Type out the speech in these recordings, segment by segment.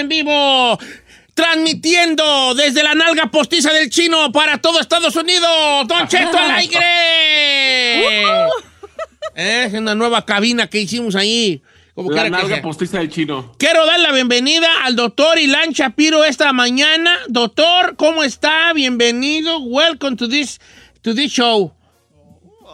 En vivo. Transmitiendo desde la nalga postiza del chino para todo Estados Unidos. Don Cheto al aire. Es una nueva cabina que hicimos ahí. Como La que nalga postiza del chino. Quiero dar la bienvenida al doctor Ilan Shapiro esta mañana. Doctor, ¿cómo está? Bienvenido. Welcome to this, to this show.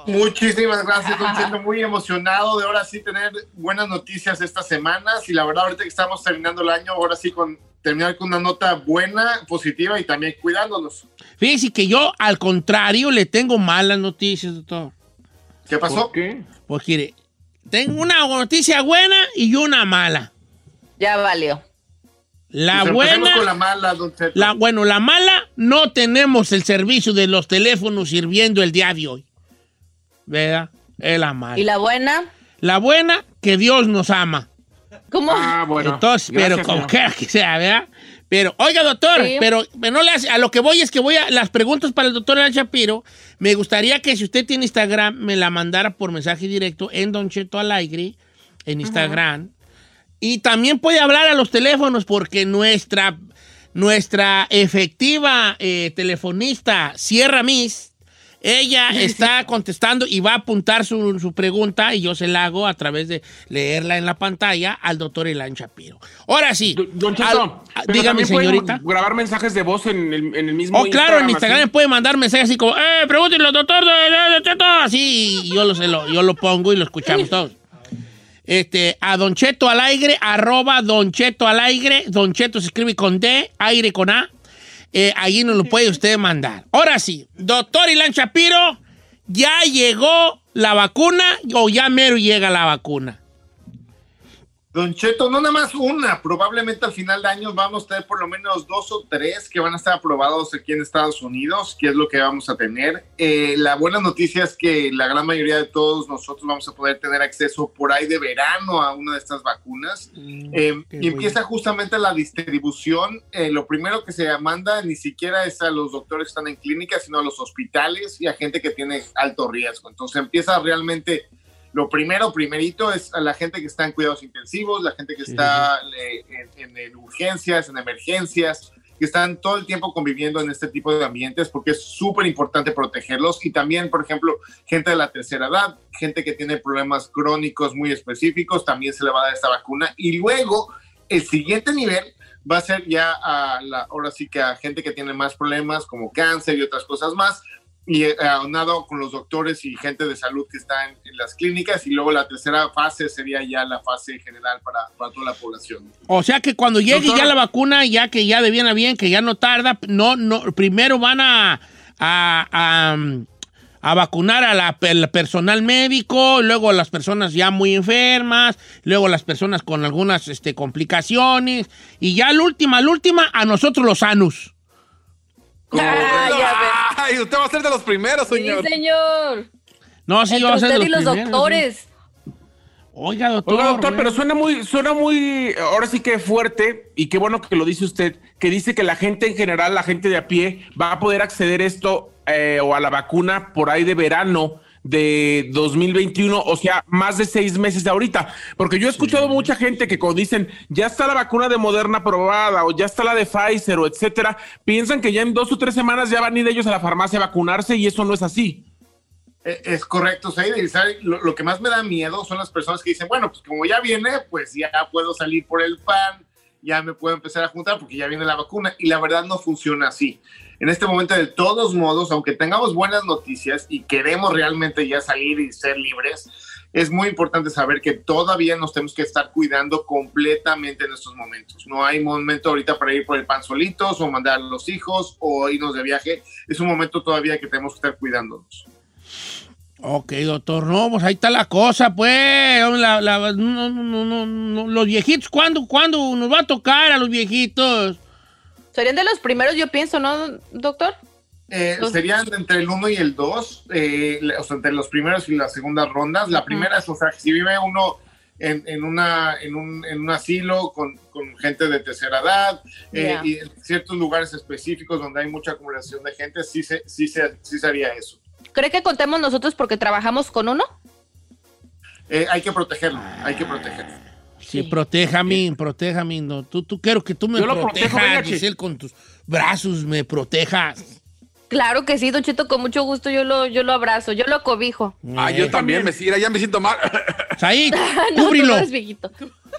Muchísimas gracias, Don Cheto. Muy emocionado de ahora sí tener buenas noticias estas semanas. Y la verdad, ahorita que estamos terminando el año, ahora sí con terminar con una nota buena, positiva y también cuidándonos. Fíjese que yo, al contrario, le tengo malas noticias, doctor. ¿Qué pasó? ¿Por qué? Pues mire, tengo una noticia buena y una mala. Ya valió. La Pues buena, con la mala, Don Cheto. la, bueno, la mala, no tenemos el servicio de los teléfonos sirviendo el día de hoy. ¿Verdad? Es la mala. ¿Y la buena? La buena, que Dios nos ama. ¿Cómo? Ah, bueno. Entonces, pero como quiera que sea, ¿verdad? Pero, oiga, doctor, Sí. pero no le hace- a lo que voy es que voy a las preguntas para el doctor Alan Shapiro. Me gustaría que si usted tiene Instagram, me la mandara por mensaje directo en Don Cheto Alegre, en Instagram. Y también puede hablar a los teléfonos porque nuestra, nuestra efectiva eh, telefonista, Sierra Miss, ella está contestando y va a apuntar su, su pregunta y yo se la hago a través de leerla en la pantalla al doctor Elan Shapiro. Ahora sí. Do- Don al- Cheto, a- pero dígame, señorita. grabar mensajes de voz en el, en el mismo Oh, claro, en Instagram así. me puede mandar mensajes así como, eh, pregúntenle al doctor de, de- de Cheto, así, y yo lo, se lo, yo lo pongo y lo escuchamos todos. Este, a Don Cheto al aire, arroba Don Cheto al aire, Don Cheto se escribe con D, aire con A, eh, ahí nos lo puede usted mandar. Ahora sí, doctor Ilan Shapiro, ¿ya llegó la vacuna o ya mero llega la vacuna? Don Cheto, no nada más una, probablemente al final de año vamos a tener por lo menos dos o tres que van a estar aprobados aquí en Estados Unidos, que es lo que vamos a tener. Eh, la buena noticia es que la gran mayoría de todos nosotros vamos a poder tener acceso por ahí de verano a una de estas vacunas. Eh, qué y empieza justamente la distribución. Eh, lo primero que se manda ni siquiera es a los doctores que están en clínicas, sino a los hospitales y a gente que tiene alto riesgo. Entonces empieza realmente, lo primero, primerito es a la gente que está en cuidados intensivos, la gente que está eh, en, en- en urgencias, en emergencias, que están todo el tiempo conviviendo en este tipo de ambientes porque es súper importante protegerlos y también, por ejemplo, gente de la tercera edad, gente que tiene problemas crónicos muy específicos, también se le va a dar esta vacuna. Y luego, el siguiente nivel va a ser ya a la, ahora sí que a gente que tiene más problemas como cáncer y otras cosas más, y eh, aunado con los doctores y gente de salud que está en, en las clínicas, y luego la tercera fase sería ya la fase general para, para toda la población. O sea que cuando llegue Doctor. ya la vacuna, ya que ya de bien a bien, que ya no tarda, no, no, primero van a, a, a, a vacunar a la, el personal médico, luego a las personas ya muy enfermas, luego las personas con algunas este, complicaciones, y ya la última, la última, a nosotros los sanos. Ah. Ay, usted va a ser de los primeros, Sí, señor. señor. No, sí, Entre va a ser de usted y los primeros, doctores. sí. Oiga, doctor. Oiga, doctor, pero suena muy, suena muy, ahora sí que fuerte, y qué bueno que lo dice usted, que dice que la gente en general, la gente de a pie, va a poder acceder esto eh, o a la vacuna por ahí de verano de 2021, o sea, más de seis meses de ahorita. Porque yo he escuchado mucha gente que cuando dicen, ya está la vacuna de Moderna aprobada o ya está la de Pfizer o etcétera, piensan que ya en dos o tres semanas ya van a ir ellos a la farmacia a vacunarse y eso no es así. Eh, Es correcto, Said. Y sabe, Lo, lo que más me da miedo son las personas que dicen, bueno, pues como ya viene, pues ya puedo salir por el pan, ya me puedo empezar a juntar porque ya viene la vacuna. Y la verdad no funciona así. En este momento, de todos modos, aunque tengamos buenas noticias y queremos realmente ya salir y ser libres, es muy importante saber que todavía nos tenemos que estar cuidando completamente en estos momentos. No hay momento ahorita para ir por el pan solitos o mandar a los hijos o irnos de viaje. Es un momento todavía que tenemos que estar cuidándonos. Ok, doctor, no, pues ahí está la cosa, pues. Los viejitos, ¿cuándo, ¿cuándo nos va a tocar a los viejitos? Serían de los primeros, yo pienso, ¿no, doctor? Eh, serían entre el 1 y el 2, o sea, entre los primeros y las segundas rondas. La primera es, o sea, si vive uno en, en una, en, un, en un asilo con, con gente de tercera edad eh, y en ciertos lugares específicos donde hay mucha acumulación de gente, sí se, sí se, sí se haría eso. ¿Cree que contemos nosotros porque trabajamos con uno? Eh, hay que protegerlo, hay que protegerlo. Sí, protéjame, protéjame. No. Tú, tú quiero que tú me Yo lo protejo, protejas, venga, che. Giselle, con tus brazos, me protejas. Claro que sí, Don Cheto, con mucho gusto yo lo, yo lo abrazo, yo lo cobijo. Ah, yo también, me sigue, ya me siento mal. Ahí, No, tú cúbrilo, no eres viejito.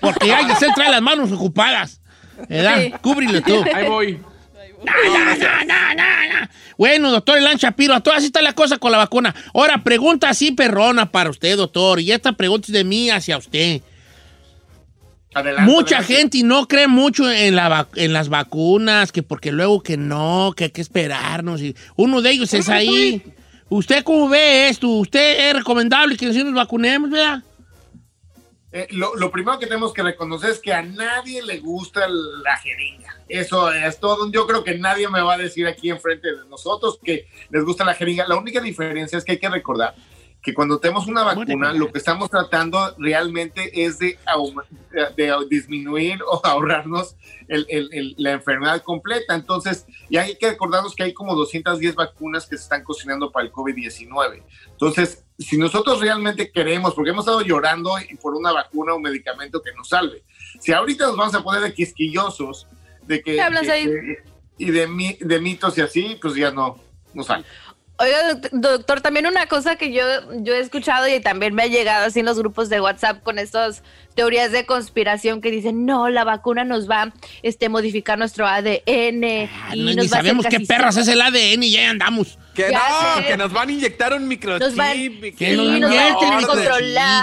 porque ya Giselle trae las manos ocupadas. ¿Verdad? Sí. Cúbrilo tú. Ahí voy. No, no, no, no, no, no. Bueno, doctor Elan Shapiro, a todas así está la cosa con la vacuna. Ahora, pregunta así perrona para usted, doctor, y esta pregunta es de mí hacia usted. Adelante, Mucha adelante. gente no cree mucho en, la en las vacunas, que porque luego que no, que hay que esperarnos. Y uno de ellos es ahí. ¿Usted cómo ve esto? ¿Usted es recomendable que nosotros nos vacunemos, verdad? Eh, lo, lo primero que tenemos que reconocer es que a nadie le gusta la jeringa. Eso es todo. Yo creo que nadie me va a decir aquí enfrente de nosotros que les gusta la jeringa. La única diferencia es que hay que recordar que cuando tenemos una vacuna, lo que estamos tratando realmente es de, de disminuir o ahorrarnos el- el- el- la enfermedad completa. Entonces, y hay que recordarnos que hay como 210 vacunas que se están cocinando para el COVID-19. Entonces, si nosotros realmente queremos, porque hemos estado llorando por una vacuna o un medicamento que nos salve, si ahorita nos vamos a poner de quisquillosos, de que, ¿Qué hablas que- ahí? que- y de mitos y así, pues ya no, no sale. Oiga, doct- doctor, también una cosa que yo, yo he escuchado y también me ha llegado así en los grupos de WhatsApp con estas teorías de conspiración que dicen, no, la vacuna nos va a este, modificar nuestro ADN. Ah, y no, nos ni va a hacer sabemos qué perras zombies". es el ADN y ya andamos. Que Ya no, sé. que nos van a inyectar un microchip. Nos van- Que que Sí, nos nos van a tener.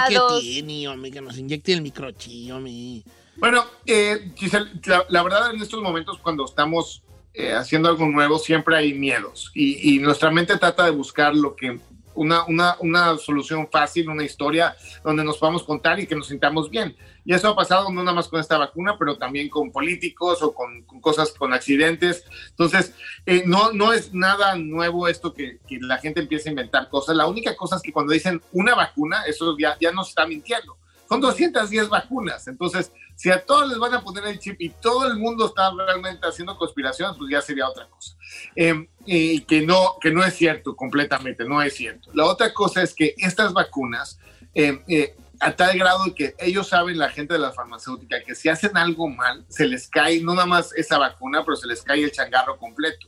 ¿Qué tiene, hombre? Que nos inyecte el microchip, hombre. Bueno, eh, Giselle, la, la verdad en estos momentos cuando estamos eh, haciendo algo nuevo siempre hay miedos y, y nuestra mente trata de buscar lo que una, una, una solución fácil, una historia donde nos podamos contar y que nos sintamos bien. Y eso ha pasado no nada más con esta vacuna, pero también con políticos o con, con cosas, con accidentes. Entonces, eh, no, no es nada nuevo esto que, que la gente empiece a inventar cosas. La única cosa es que cuando dicen una vacuna, eso ya, ya nos está mintiendo. Son 210 vacunas. Entonces, si a todos les van a poner el chip y todo el mundo está realmente haciendo conspiraciones, pues ya sería otra cosa. Eh, y que no, que no es cierto completamente, no es cierto. La otra cosa es que estas vacunas, eh, eh, a tal grado que ellos saben, la gente de la farmacéutica, que si hacen algo mal, se les cae no nada más esa vacuna, pero se les cae el changarro completo.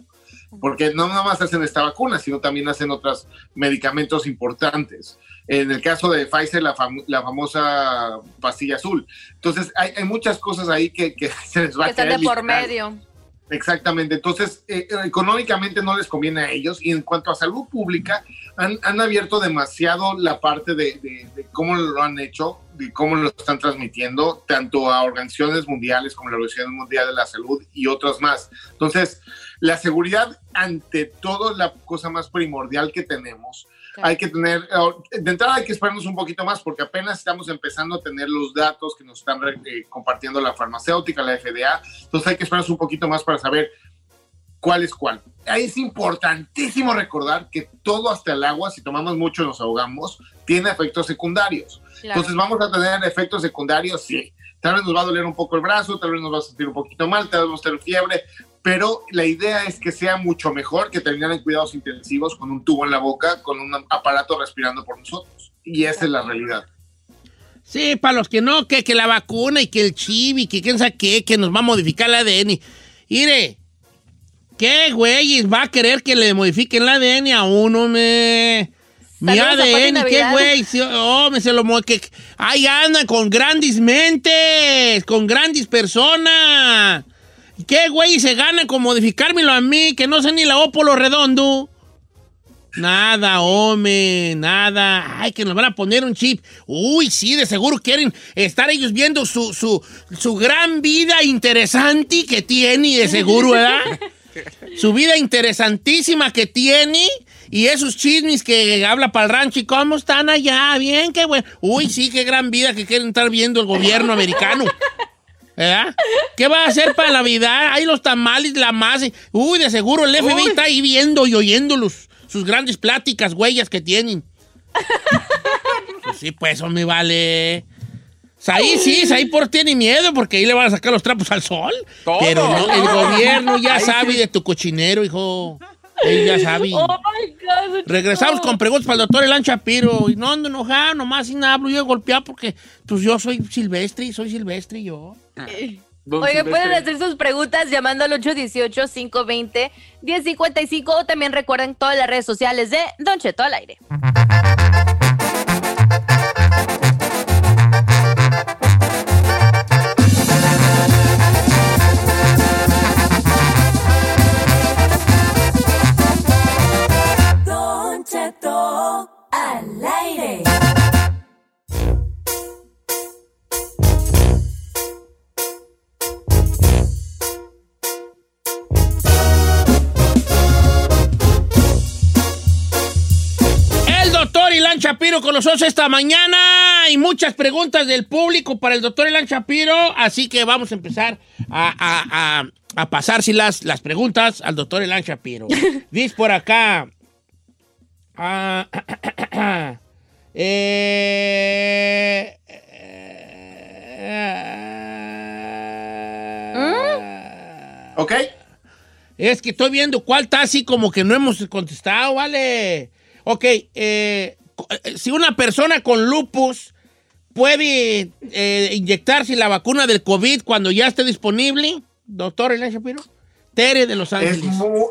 Porque no nada más hacen esta vacuna, sino también hacen otros medicamentos importantes. En el caso de Pfizer, la, fam- la famosa pastilla azul. Entonces, hay, hay muchas cosas ahí que, que se les va Que a están de por medio. Exactamente, entonces eh, económicamente no les conviene a ellos y en cuanto a salud pública han, han abierto demasiado la parte de, de- de cómo lo han hecho y cómo lo están transmitiendo tanto a organizaciones mundiales como la Organización Mundial de la Salud y otras más. Entonces, la seguridad ante todo es la cosa más primordial que tenemos. Claro. Hay que tener, eh, de entrada hay que esperarnos un poquito más porque apenas estamos empezando a tener los datos que nos están eh, compartiendo la farmacéutica, la FDA. Entonces hay que esperarnos un poquito más para saber cuál es cuál. Ahí es importantísimo recordar que todo hasta el agua, si tomamos mucho nos ahogamos, tiene efectos secundarios. Claro. Entonces vamos a tener efectos secundarios, sí. Tal vez nos va a doler un poco el brazo, tal vez nos va a sentir un poquito mal, tal vez vamos a tener fiebre, pero la idea es que sea mucho mejor que terminar en cuidados intensivos con un tubo en la boca, con un aparato respirando por nosotros. Y esa es la realidad. Sí, para los que no, que, que la vacuna y que el chip y que quién sabe qué, que nos va a modificar el ADN. Mire, ¿qué güey va a querer que le modifiquen el ADN a uno, me? Mi ADN, qué güey. Oh, me se lo que Ahí andan con grandes mentes, con grandes personas. ¿Qué güey se gana con modificármelo a mí, que no sé ni la O por lo redondo? Nada, hombre, nada. Ay, que nos van a poner un chip. Uy, sí, de seguro quieren estar ellos viendo su, su, su gran vida interesante que tiene, de seguro, ¿verdad? su vida interesantísima que tiene y esos chismes que habla para el rancho y cómo están allá, bien, qué bueno. Uy, sí, qué gran vida que quieren estar viendo el gobierno americano. ¿Verdad? ¿Qué va a hacer para la vida? Hay los tamales, la masa. Uy, de seguro el FBI está ahí viendo y oyéndolos. Sus grandes pláticas, huellas que tienen. Pues sí, pues eso me vale. Ahí sí, ahí por tiene miedo porque ahí le van a sacar los trapos al sol. Todo. Pero no, el gobierno ya sabe de tu cochinero, hijo. Él ya sabe. Oh God. Regresamos con preguntas para el doctor Elan Shapiro. Y no ando enojado, nomás sin hablo, yo he golpeado porque pues yo soy silvestre, soy silvestre yo. Don Oigan, Silvestre. pueden hacer sus preguntas llamando al 818-520-1055 o también recuerden todas las redes sociales de Don Cheto al aire. Shapiro con nosotros esta mañana y muchas preguntas del público para el doctor Ilan Shapiro, así que vamos a empezar a, a, a, a pasárselas las preguntas al doctor Ilan Shapiro. Dice por acá. ah, eh, eh, ¿Ok? es que estoy viendo cuál está así como que no hemos contestado, ¿vale? Ok, eh, si una persona con lupus puede eh, inyectarse la vacuna del COVID cuando ya esté disponible, doctor Elena Shapiro. Tere de Los Es Ángeles. muy,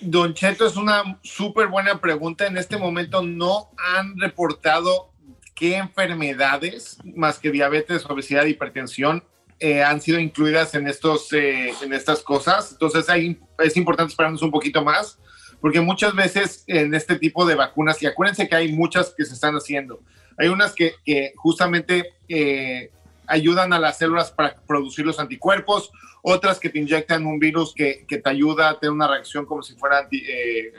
Don Cheto, es una súper buena pregunta. En este momento no han reportado qué enfermedades, más que diabetes, obesidad, hipertensión, eh, han sido incluidas en, estos, eh, en estas cosas. Entonces hay- es importante esperarnos un poquito más, porque muchas veces en este tipo de vacunas, y acuérdense que hay muchas que se están haciendo, hay unas que, justamente eh, ayudan a las células para producir los anticuerpos, otras que te inyectan un virus que, te ayuda a tener una reacción como si fuera anti- eh,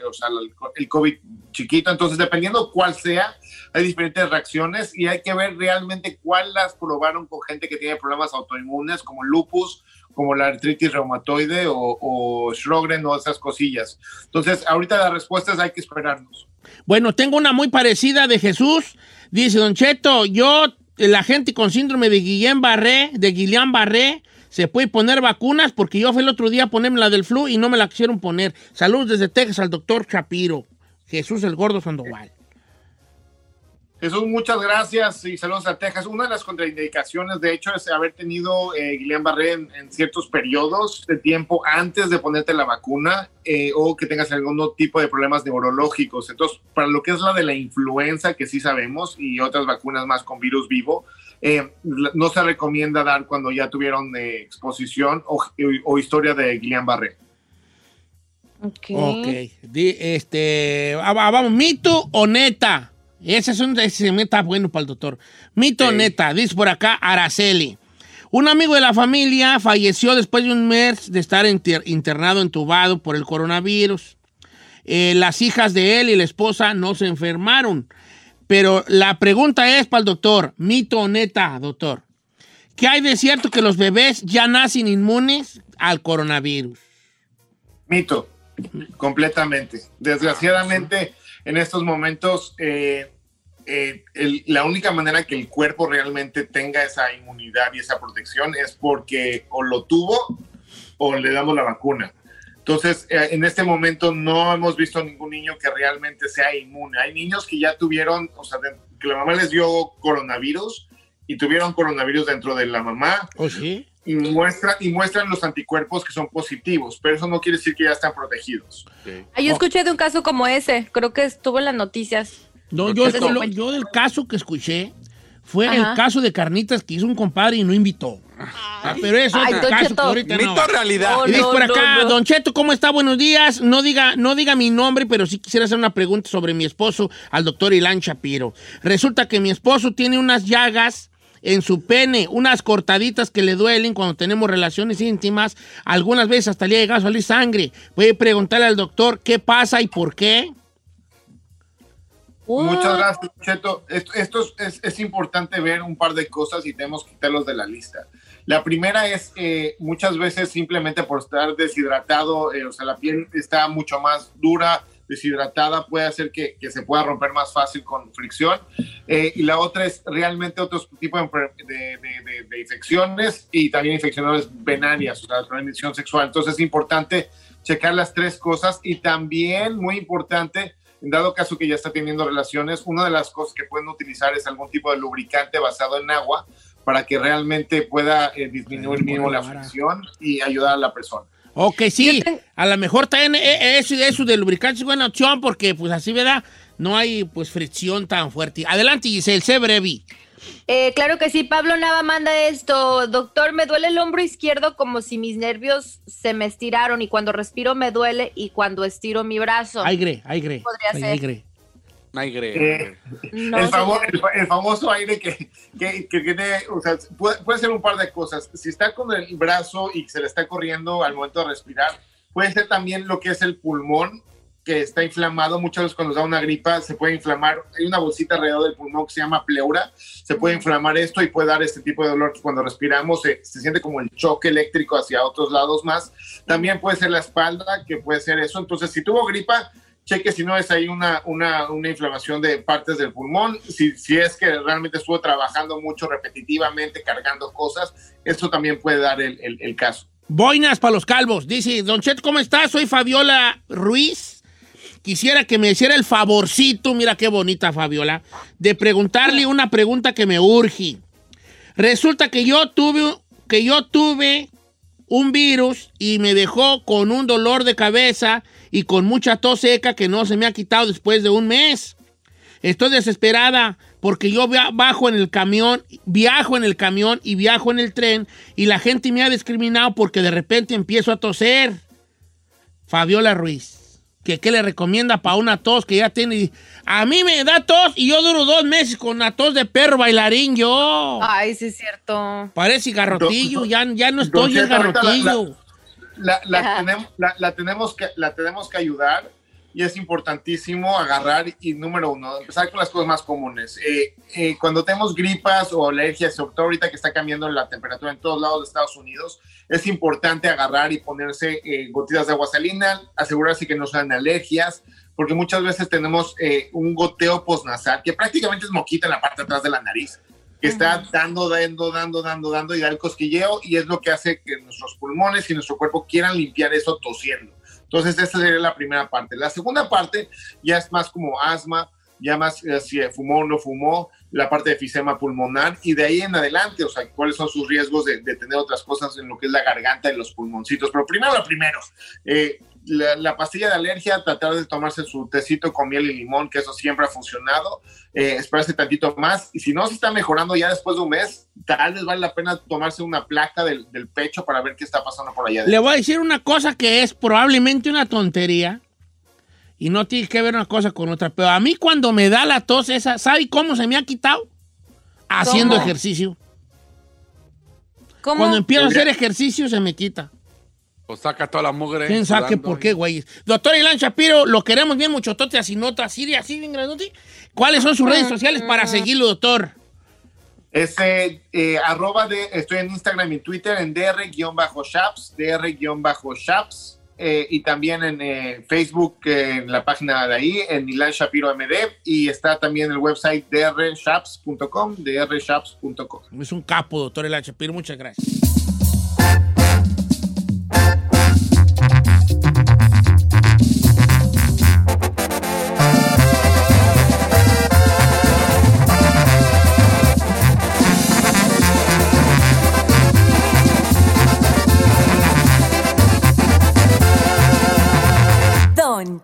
el COVID chiquito. Entonces, dependiendo cuál sea, hay diferentes reacciones y hay que ver realmente cuál las probaron con gente que tiene problemas autoinmunes como lupus, como la artritis reumatoide o, o o esas cosillas. Entonces, ahorita la respuesta es hay que esperarnos. Bueno, tengo una muy parecida de Jesús. Dice, Don Cheto, yo, la gente con síndrome de Guillain-Barré, de Guillain-Barré, se puede poner vacunas porque yo fui el otro día a ponerme la del flu y no me la quisieron poner. Saludos desde Texas al doctor Shapiro. Jesús el Gordo Sandoval. Jesús, muchas gracias y saludos a Texas. Una de las contraindicaciones, de hecho, es haber tenido eh, Guillain-Barré en, en ciertos periodos de tiempo antes de ponerte la vacuna eh, o que tengas algún tipo de problemas neurológicos. Entonces, para lo que es la de la influenza, que sí sabemos, y otras vacunas más con virus vivo, eh, no se recomienda dar cuando ya tuvieron eh, exposición o, o historia de Guillain-Barré. Ok. Ok. Di- este, ah, va- vamos, mito o neta. Ese es un ese está bueno para el doctor. Mito Sí. neta, dice por acá Araceli. Un amigo de la familia falleció después de un mes de estar inter- internado, entubado por el coronavirus. Eh, las hijas de él y la esposa no se enfermaron. Pero la pregunta es para el doctor, mito o neta, doctor. ¿Qué hay de cierto que los bebés ya nacen inmunes al coronavirus? Mito, completamente. Desgraciadamente, en estos momentos, eh, eh, el- la única manera que el cuerpo realmente tenga esa inmunidad y esa protección es porque o lo tuvo o le damos la vacuna. Entonces, eh, en este momento no hemos visto ningún niño que realmente sea inmune. Hay niños que ya tuvieron, o sea, que la mamá les dio coronavirus y tuvieron coronavirus dentro de la mamá ¿Oh, sí? Y, muestra, y muestran los anticuerpos que son positivos, pero eso no quiere decir que ya están protegidos. Ah, yo escuché de un caso como ese, creo que estuvo en las noticias. No, yo, lo- yo del caso que escuché fue Ajá. el caso de carnitas que hizo un compadre y no invitó. Ah, pero eso Ay, es Don caso ahorita no. Realidad. Oh, Y dice no, por no, acá, no. Don Cheto, ¿cómo está? Buenos días. No diga, no diga mi nombre, pero sí quisiera hacer una pregunta sobre mi esposo, al doctor Ilan Shapiro. Resulta que mi esposo tiene unas llagas en su pene, unas cortaditas que le duelen cuando tenemos relaciones íntimas. Algunas veces hasta le ha llegado a salir sangre. Puede preguntarle al doctor qué pasa y por qué. Muchas gracias, Cheto. Esto, esto es, es- es importante ver un par de cosas y tenemos que quitarlos de la lista. La primera es eh, muchas veces simplemente por estar deshidratado, eh, o sea, la piel está mucho más dura, deshidratada, puede hacer que, que se pueda romper más fácil con fricción. Eh, y la otra es realmente otro tipo de, de- de- de- infecciones y también infecciones venarias, o sea, transmisión sexual. Entonces es importante checar las tres cosas y también muy importante dado caso que ya está teniendo relaciones, una de las cosas que pueden utilizar es algún tipo de lubricante basado en agua para que realmente pueda eh, disminuir mínimo la fricción y ayudar a la persona. Ok, sí, a lo mejor también eh, eso, eso de lubricante es buena opción porque pues así, ¿verdad? No hay pues fricción tan fuerte. Adelante, Giselle, sé breve. Eh, claro que sí, Pablo Nava manda esto. Doctor, me duele el hombro izquierdo como si mis nervios se me estiraron y cuando respiro me duele y cuando estiro mi brazo. Aigre, aigre. Podría ser. aigre. Aire. Eh, No, el, famo- señor. el fa- el famoso aire que, que, que tiene, o sea, puede, puede ser un par de cosas. Si está con el brazo y se le está corriendo al momento de respirar, puede ser también lo que es el pulmón que está inflamado. Muchas veces cuando nos da una gripa se puede inflamar. Hay una bolsita alrededor del pulmón que se llama pleura. Se puede inflamar esto y puede dar este tipo de dolor que cuando respiramos se, se siente como el choque eléctrico hacia otros lados más. También puede ser la espalda, que puede ser eso. Entonces, si tuvo gripa, cheque si no es ahí una, una, una inflamación de partes del pulmón, si, si es que realmente estuvo trabajando mucho repetitivamente, cargando cosas, esto también puede dar el, el- el caso. Boinas para los calvos. Dice, Don Chet, ¿cómo estás? Soy Fabiola Ruiz. Quisiera que me hiciera el favorcito, mira qué bonita Fabiola, de preguntarle una pregunta que me urge. Resulta que yo tuve, que yo tuve un virus y me dejó con un dolor de cabeza y con mucha tos seca que no se me ha quitado después de un mes. Estoy desesperada porque yo bajo en el camión, viajo en el camión y viajo en el tren y la gente me ha discriminado porque de repente empiezo a toser. Fabiola Ruiz, que qué le recomienda para una tos que ya tiene. A mí me da tos y yo duro dos meses con una tos de perro bailarín yo. Ay, sí es cierto. Parece garrotillo, ya, ya no estoy la- garrotillo. La, la tenemos, la, tenemos que, la tenemos que ayudar y es importantísimo agarrar y número uno, empezar con las cosas más comunes. Eh, eh, cuando tenemos gripas o alergias, sobre todo ahorita que está cambiando la temperatura en todos lados de Estados Unidos, es importante agarrar y ponerse eh, gotitas de agua salina, asegurarse que no sean alergias, porque muchas veces tenemos eh, un goteo postnasal, que prácticamente es moquita en la parte de atrás de la nariz, que está dando, dando, dando, dando, dando y da el cosquilleo y es lo que hace que nuestros pulmones y nuestro cuerpo quieran limpiar eso tosiendo. Entonces, esa sería la primera parte. La segunda parte ya es más como asma, ya más eh, si fumó o no fumó, la parte de efisema pulmonar y de ahí en adelante, o sea, cuáles son sus riesgos de, de tener otras cosas en lo que es la garganta y los pulmoncitos. Pero primero lo primero, eh, la, la pastilla de alergia, tratar de tomarse su tecito con miel y limón, que eso siempre ha funcionado, eh, esperarse tantito más y si no se está mejorando ya después de un mes, tal vez vale la pena tomarse una placa del, del pecho para ver qué está pasando por allá. Le voy a decir una cosa que es probablemente una tontería y no tiene que ver una cosa con otra, pero a mí cuando me da la tos esa, ¿sabe cómo se me ha quitado? Haciendo ¿Cómo? ejercicio. ¿Cómo? Cuando empiezo a hacer ejercicio se me quita. O saca toda la mugre. ¿Quién sabe por qué, güey? Doctor Ilan Shapiro, lo queremos bien muchotote, así nota, así, así bien grandote. ¿Cuáles son sus redes sociales para seguirlo, doctor? Ese eh, arroba de, estoy en Instagram y Twitter en dr-shaps, dr-shaps, eh, y también en eh, Facebook, eh, en la página de ahí, en Ilan Shapiro MD, y está también el website drshaps.com, drshaps.com. Es un capo, doctor Ilan Shapiro, muchas gracias.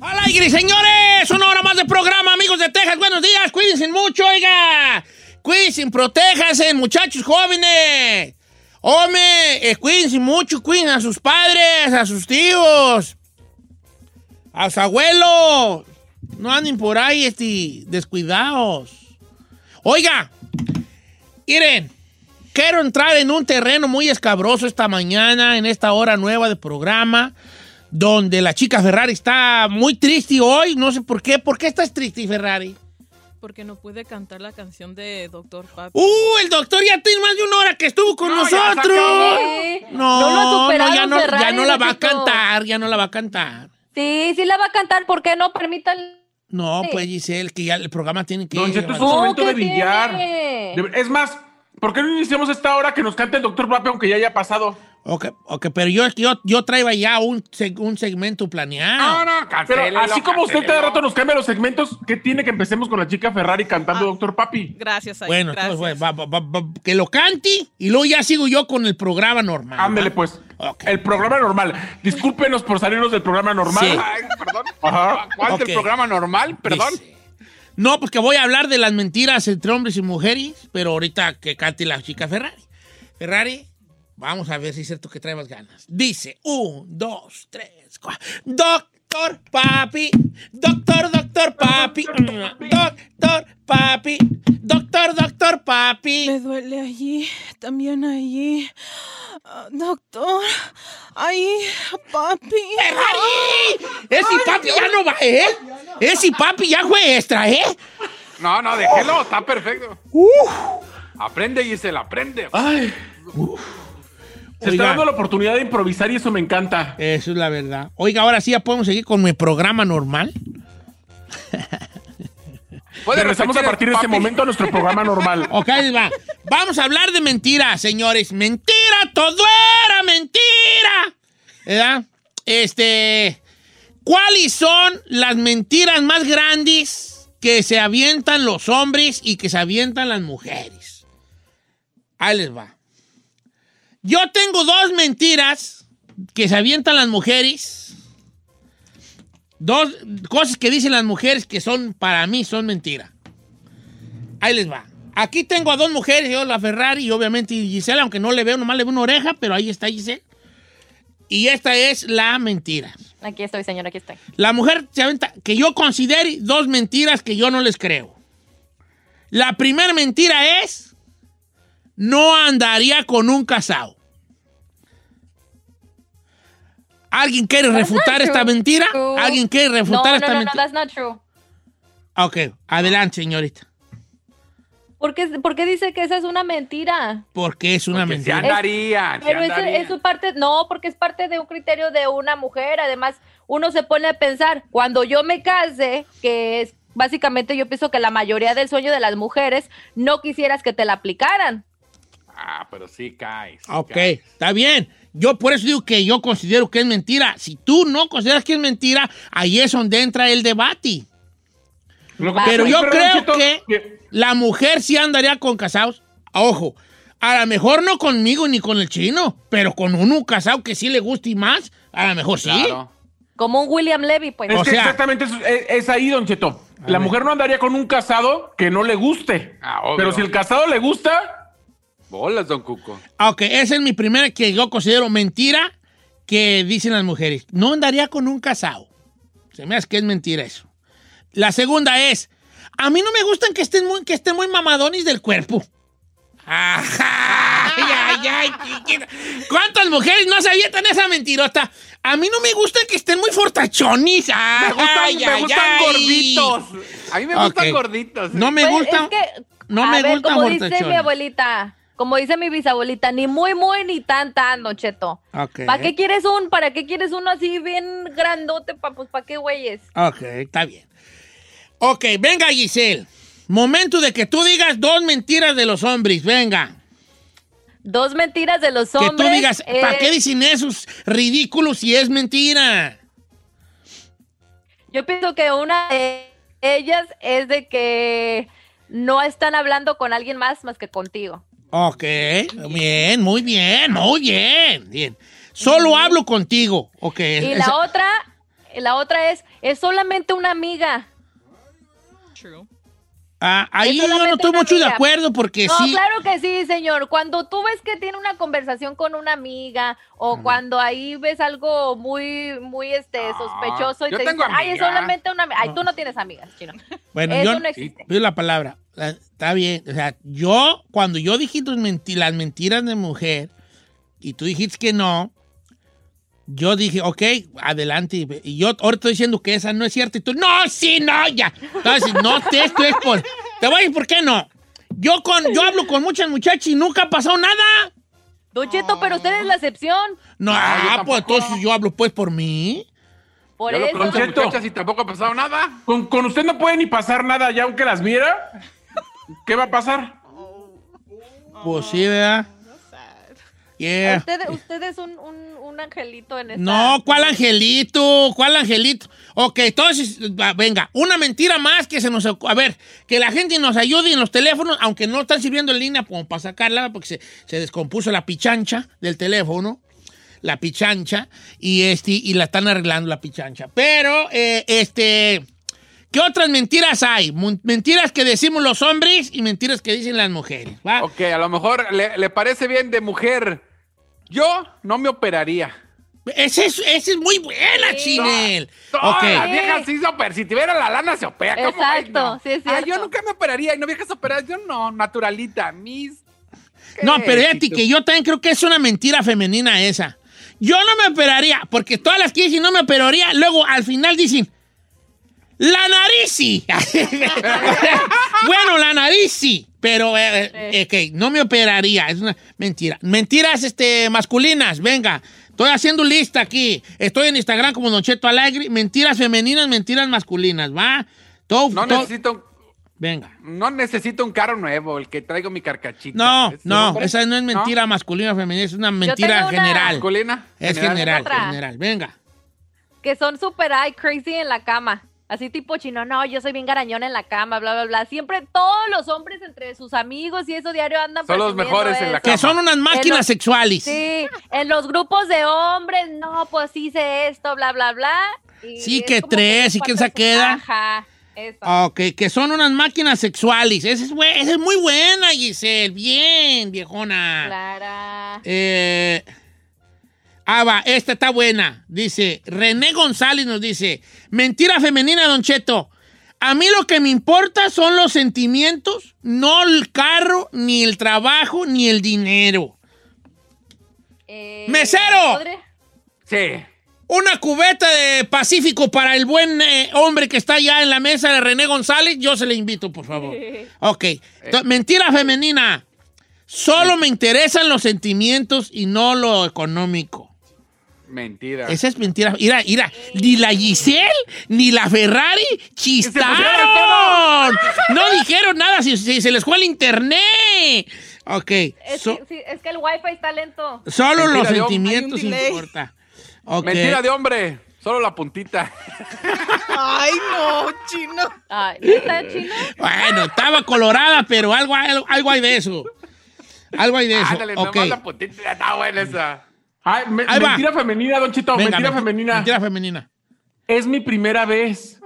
¡Al aire, señores! Una hora más de programa, amigos de Texas. Buenos días, cuídense mucho, oiga. Cuídense, protéjanse, muchachos jóvenes. Hombre, eh, cuídense mucho, cuiden a sus padres, a sus tíos, a sus abuelos. No anden por ahí, este, descuidados. Oiga, miren, quiero entrar en un terreno muy escabroso esta mañana, en esta hora nueva de programa donde la chica Ferrari está muy triste hoy. No sé por qué. ¿Por qué estás triste, Ferrari? Porque no pude cantar la canción de Doctor Papi. ¡Uh! El doctor ya tiene más de una hora que estuvo con No, ya nosotros. acabó. No, No lo ha no, ya, no, ya no la va a cantar, ya no la va a cantar. Sí, sí la va a cantar, ¿por qué no? Permítanle. No, pues Giselle, que ya el programa tiene que... Don Cheto, es momento de ¿qué billar. tiene? De- Es más, ¿por qué no iniciamos esta hora que nos cante el doctor Papi aunque ya haya pasado? Ok, ok, pero yo, yo, yo traía ya un, seg- un segmento planeado. No, no, Pero cancélelo, así como usted cada rato nos cambia los segmentos, ¿qué tiene que empecemos con la chica Ferrari cantando doctor Papi? Gracias, Ay, Bueno, gracias. entonces, pues, va- va- va- va- que lo cante y luego ya sigo yo con el programa normal. Ándele pues. El programa normal. Discúlpenos por salirnos del programa normal. Sí. Ay, perdón. Ajá. ¿Cuál Ok. del programa normal? Perdón. Dice. No, porque voy a hablar de las mentiras entre hombres y mujeres, pero ahorita que cante la chica Ferrari. Ferrari, vamos a ver si es cierto que trae más ganas. Dice, un, dos, tres, cuatro. Doctor Papi, doctor, doctor Papi, doctor Papi, doctor, doctor Papi. Me duele allí, también allí. Ah, doctor, ahí, papi. ¡Ferrari! Ese papi ya no va, ¿eh? Ese papi ya fue extra, ¿eh? No, no, déjelo, está perfecto. Aprende, Gisela, aprende. Ay. Se Oiga. está dando la oportunidad de improvisar y eso me encanta. Eso es la verdad. Oiga, ahora sí ya podemos seguir con mi programa normal. ¿Puede Regresamos a partir de este momento a nuestro programa normal. Ok, ahí va. Vamos a hablar de mentiras, señores. Mentira, todo era mentira. ¿Verdad? Este. ¿Cuáles son las mentiras más grandes que se avientan los hombres y que se avientan las mujeres? Ahí les va. Yo tengo dos mentiras que se avientan las mujeres. Dos cosas que dicen las mujeres que son, para mí, son mentiras. Ahí les va. Aquí tengo a dos mujeres, yo la Ferrari y obviamente Giselle, aunque no le veo, nomás le veo una oreja, pero ahí está Giselle. Y esta es la mentira. Aquí estoy, señor, aquí estoy. La mujer se aventa, que yo considere dos mentiras que yo no les creo. La primera mentira es, no andaría con un casado. ¿Alguien quiere That's refutar esta mentira? ¿Alguien quiere refutar no, esta no, no, no, mentira? that's not true. Ok, adelante, señorita. ¿Por qué, por qué dice que esa es una mentira? Porque es una se mentira. andarían, se Pero eso andarían. es su parte, no, porque es parte de un criterio de una mujer. Además, uno se pone a pensar, cuando yo me case, que es básicamente yo pienso que la mayoría del sueño de las mujeres, no quisieras que te la aplicaran. Ah, pero sí caes. sí Ok, caes. está bien. Yo por eso digo que yo considero que es mentira. Si tú no consideras que es mentira, ahí es donde entra el debate. Lo que- Pero yo creo que la mujer sí andaría con casados. Ojo, a lo mejor no conmigo ni con el chino, pero con uno casado que sí le guste y más, a lo mejor sí. Claro. Como un William Levy, pues. Es O que sea- exactamente es, es- es ahí, Don Cheto. La mujer no andaría con un casado que no le guste. Ah, obvio. Pero si el casado le gusta, Bolas, don Cuco. Ok, esa es mi primera que yo considero mentira que dicen las mujeres. No andaría con un casado. Se me hace que es mentira eso. La segunda es, a mí no me gustan que estén muy, que estén muy mamadones del cuerpo. Ajá, ay, ay, ay. ¿Cuántas mujeres no se avientan esa mentirota? A mí no me gusta que estén muy fortachones. Ay, Me gustan, ay, me ay, gustan ay. gorditos. A mí me gustan Ok. gorditos. No me Pues, gustan. es que, no a me ver, gustan como dice mi abuelita, como dice mi bisabuelita, ni muy, muy, ni tan, tan, Don Cheto. ¿Para qué quieres un, para qué quieres uno así bien grandote, pa, pues, ¿para qué güeyes? Ok, está bien. Ok, venga Giselle. Momento de que tú digas dos mentiras de los hombres, venga. Dos mentiras de los Que hombres. tú digas, ¿para eh, qué dicen esos ridículos si es mentira? Yo pienso que una de ellas es de que no están hablando con alguien más más que contigo. Ok, bien, muy bien, muy bien, bien. Solo hablo contigo, ok. Y esa- la otra, la otra es, es solamente una amiga. True. Ah, ahí yo no estoy mucho de acuerdo porque no, sí. claro que sí, señor. Cuando tú ves que tiene una conversación con una amiga o cuando ahí ves algo muy, muy este, Ah, sospechoso y te dicen, ay, es amiga". solamente una amiga. Ay, tú no tienes amigas, chino. Bueno, Eso yo no existe. pido la palabra. La- está bien. O sea, yo, cuando yo dije tus menti- las mentiras de mujer y tú dijiste que no, yo dije, ok, adelante. Y yo ahora estoy diciendo que esa no es cierta. Y tú, no, sí, no, ya. Entonces, no, te, esto es por. Te voy a decir por qué no. Yo, con, yo hablo con muchas muchachas y nunca ha pasado nada. Don Cheto, pero usted es la excepción. No, yo ah, pues entonces yo hablo pues por mí. Por Yo eso. Cheto. muchachas y tampoco ha pasado nada. con, con usted no puede ni pasar nada ya aunque las viera. ¿Qué va a pasar? Pues sí, ¿verdad? Yeah. Usted, usted es un, un, un angelito en esta. No, ¿cuál angelito? ¿Cuál angelito? Ok, entonces, venga, una mentira más que se nos... A ver, que la gente nos ayude en los teléfonos, aunque no están sirviendo en línea como para sacarla, porque se, se descompuso la pichancha del teléfono, la pichancha, y, este, y la están arreglando la pichancha. Pero, eh, este... ¿Qué otras mentiras hay? Mentiras que decimos los hombres y mentiras que dicen las mujeres. ¿va? Ok, a lo mejor le, le parece bien de mujer. Yo no me operaría. Esa es, muy buena, Chinel. Todas Ok. las viejas sí se operan. Si tuviera la lana, se opera. ¿Cómo Exacto? No. sí es Ah, yo nunca me operaría. Y no viejas operadas. Yo no, naturalita. Mis. No, ¿Qué, pero fíjate que yo también creo que es una mentira femenina esa. Yo no me operaría, porque todas las que dicen no me operaría, luego al final dicen, la nariz sí. bueno, la nariz sí, pero eh, eh, ok, no me operaría, es una mentira. Mentiras este, masculinas, venga. Estoy haciendo lista aquí. Estoy en Instagram como Don Cheto Alegre. Mentiras femeninas, mentiras masculinas, ¿va? Todo, No todo- necesito, Venga. no necesito un carro nuevo, el que traigo mi carcachita. No, ¿Es no, esa no es mentira masculina o femenina, es una mentira una- general. ¿Masculina? Es General. general, general. Venga. Que son super ay crazy en la cama. Así tipo chino, no, yo soy bien garañón en la cama, bla, bla, bla. Siempre todos los hombres entre sus amigos y eso diario andan Son los mejores en la eso. Que son unas máquinas los- sexuales. Sí, en los grupos de hombres, no, pues hice esto, bla, bla, bla. y Sí, que tres, es ¿y quién se queda? Ajá, eso. Ok, que son unas máquinas sexuales. Esa es, esa es muy buena, Giselle. Bien, viejona. Clara. Eh, Ah, va, esta está buena. Dice, René González nos dice, mentira femenina, Don Cheto. A mí lo que me importa son los sentimientos, no el carro, ni el trabajo, ni el dinero. Eh, ¡Mesero! ¿podré? Sí. Una cubeta de Pacífico para el buen eh, hombre que está allá en la mesa de René González, yo se le invito, por favor. Ok. Entonces, mentira femenina. Solo me interesan los sentimientos y no lo económico. Mentira. Esa es mentira. Mira, mira, ni la Giselle ni la Ferrari chistaron. No dijeron nada, si, si se les fue el internet. Ok. Es, so- que, sí, es que el wifi está lento. solo Mentira los sentimientos hay un delay. importa. Ok. Mentira de hombre. Solo la puntita. Ay, no, chino. Ay, ¿está chino? Bueno, estaba colorada, pero algo, algo, algo hay de eso. Algo hay de eso. Ándale, ok. nomás la puntita. Está buena esa. Ay, me- Ahí va. mentira femenina, Don Chito, Venga, mentira men- femenina. Mentira femenina. Es mi primera vez.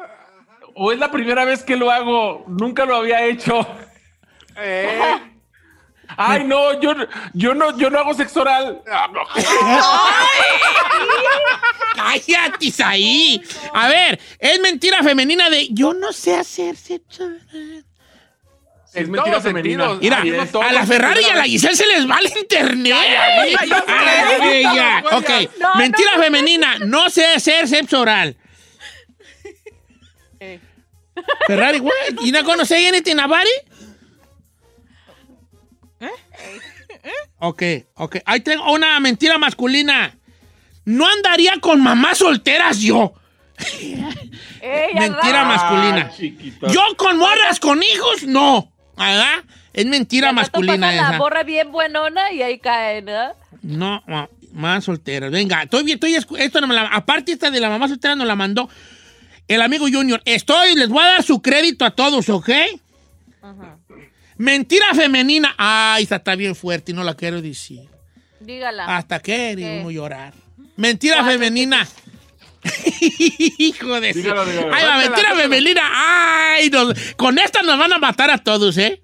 O es la primera vez que lo hago. Nunca lo había hecho. Eh. Ay, no, yo, yo no, yo no hago sexo oral. Cállate, ahí. A ver, es mentira femenina de yo no sé hacer sexo. Es En mentira femenina. Mira, a la Ferrari y a la. Giselle se les va el internet. Ok, mentira no. femenina, no sé hacer sexo oral. Eh. Ferrari, güey, ¿y no conoce anything about it? Ok, ok. Ahí tengo una mentira masculina. No andaría con mamás solteras yo. Mentira masculina. Ah. Yo con morras con hijos, no. ¿Verdad? Es mentira masculina pasa la borra bien buenona y ahí cae, ¿verdad? No, ma- más solteras. Venga, estoy bien, estoy esto no me la- aparte esta de la mamá soltera nos la mandó el amigo Junior. Estoy, les voy a dar su crédito a todos, ¿ok? Mentira femenina. Ay, esta está bien fuerte y no la quiero decir. Dígala. Hasta que uno llorar. Mentira femenina. Hijo de Dígalo. Ay, va, cuéntala. femenina. Ay, nos- con esta nos van a matar a todos, ¿eh?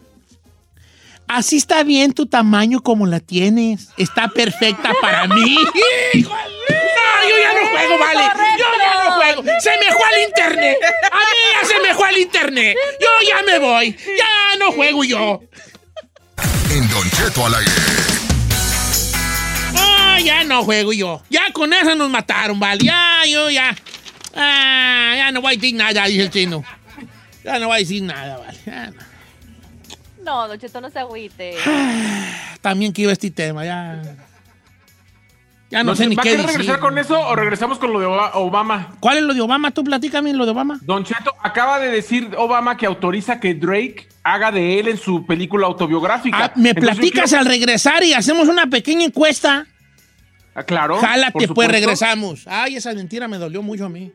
Así está bien tu tamaño como la tienes. Está perfecta para mí. Hijo de- No, yo ya no juego, vale. Yo ya no juego. Se me fue al internet. A mí ya se me fue al internet. Yo ya me voy. Ya no juego yo. En Don Cheto al aire. Ah, ya no juego yo. Ya con eso nos mataron, vale. Ya, yo ya. Ah, ya no voy a decir nada, dice el chino. Ya no voy a decir nada, vale. Ya no. No, Don Cheto, no se agüite. También que iba este tema, ya. Ya no, sé ni ¿Va a qué decir. regresar con eso o regresamos con lo de Oba- Obama? ¿Cuál es lo de Obama? Tú platícame lo de Obama. Don Cheto, acaba de decir Obama que autoriza que Drake haga de él en su película autobiográfica. Ah, me Entonces, platicas al regresar y hacemos una pequeña encuesta. Ah, claro. Jálate, pues regresamos. Ay, esa mentira me dolió mucho a mí.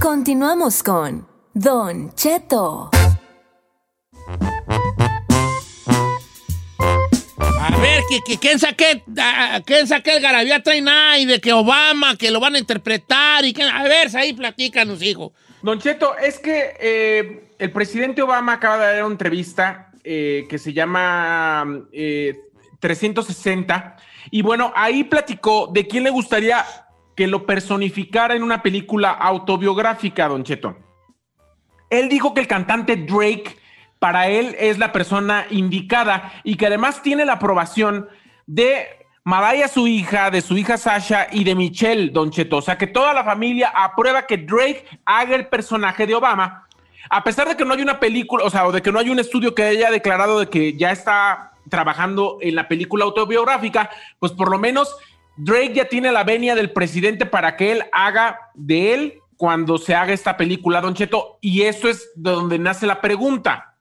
Continuamos con Don Cheto. Que, que, ¿quién saqué, quién el garabía trae y de que Obama, que lo van a interpretar y que, a ver, ahí platícanos, hijo. Don Cheto, es que eh, el presidente Obama acaba de dar una entrevista eh, que se llama eh, 360 y bueno, ahí platicó de quién le gustaría que lo personificara en una película autobiográfica, Don Cheto. Él dijo que el cantante Drake para él es la persona indicada y que además tiene la aprobación de Mariah, su hija, de su hija Sasha y de Michelle, Don Cheto. O sea, que toda la familia aprueba que Drake haga el personaje de Obama, a pesar de que no hay una película, o sea, o de que no hay un estudio que haya declarado de que ya está trabajando en la película autobiográfica, pues por lo menos Drake ya tiene la venia del presidente para que él haga de él cuando se haga esta película, Don Cheto. Y eso es de donde nace la pregunta.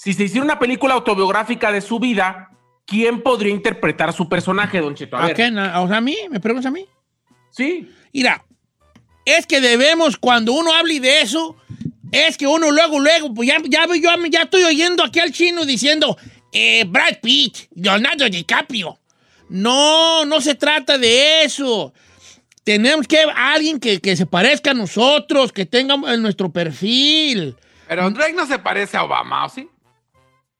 Si se hiciera una película autobiográfica de su vida, ¿quién podría interpretar su personaje, Don Cheto? A ¿A O sea, a mí, ¿me preguntas a mí? Sí. Mira, es que debemos, cuando uno hable de eso, es que uno luego, luego, pues ya, ya, yo ya estoy oyendo aquí al chino diciendo, eh, Brad Pitt, Leonardo DiCaprio. No, no se trata de eso. tenemos que alguien que, que se parezca a nosotros, que tenga en nuestro perfil. Pero Drake no se parece a Obama, ¿o sí?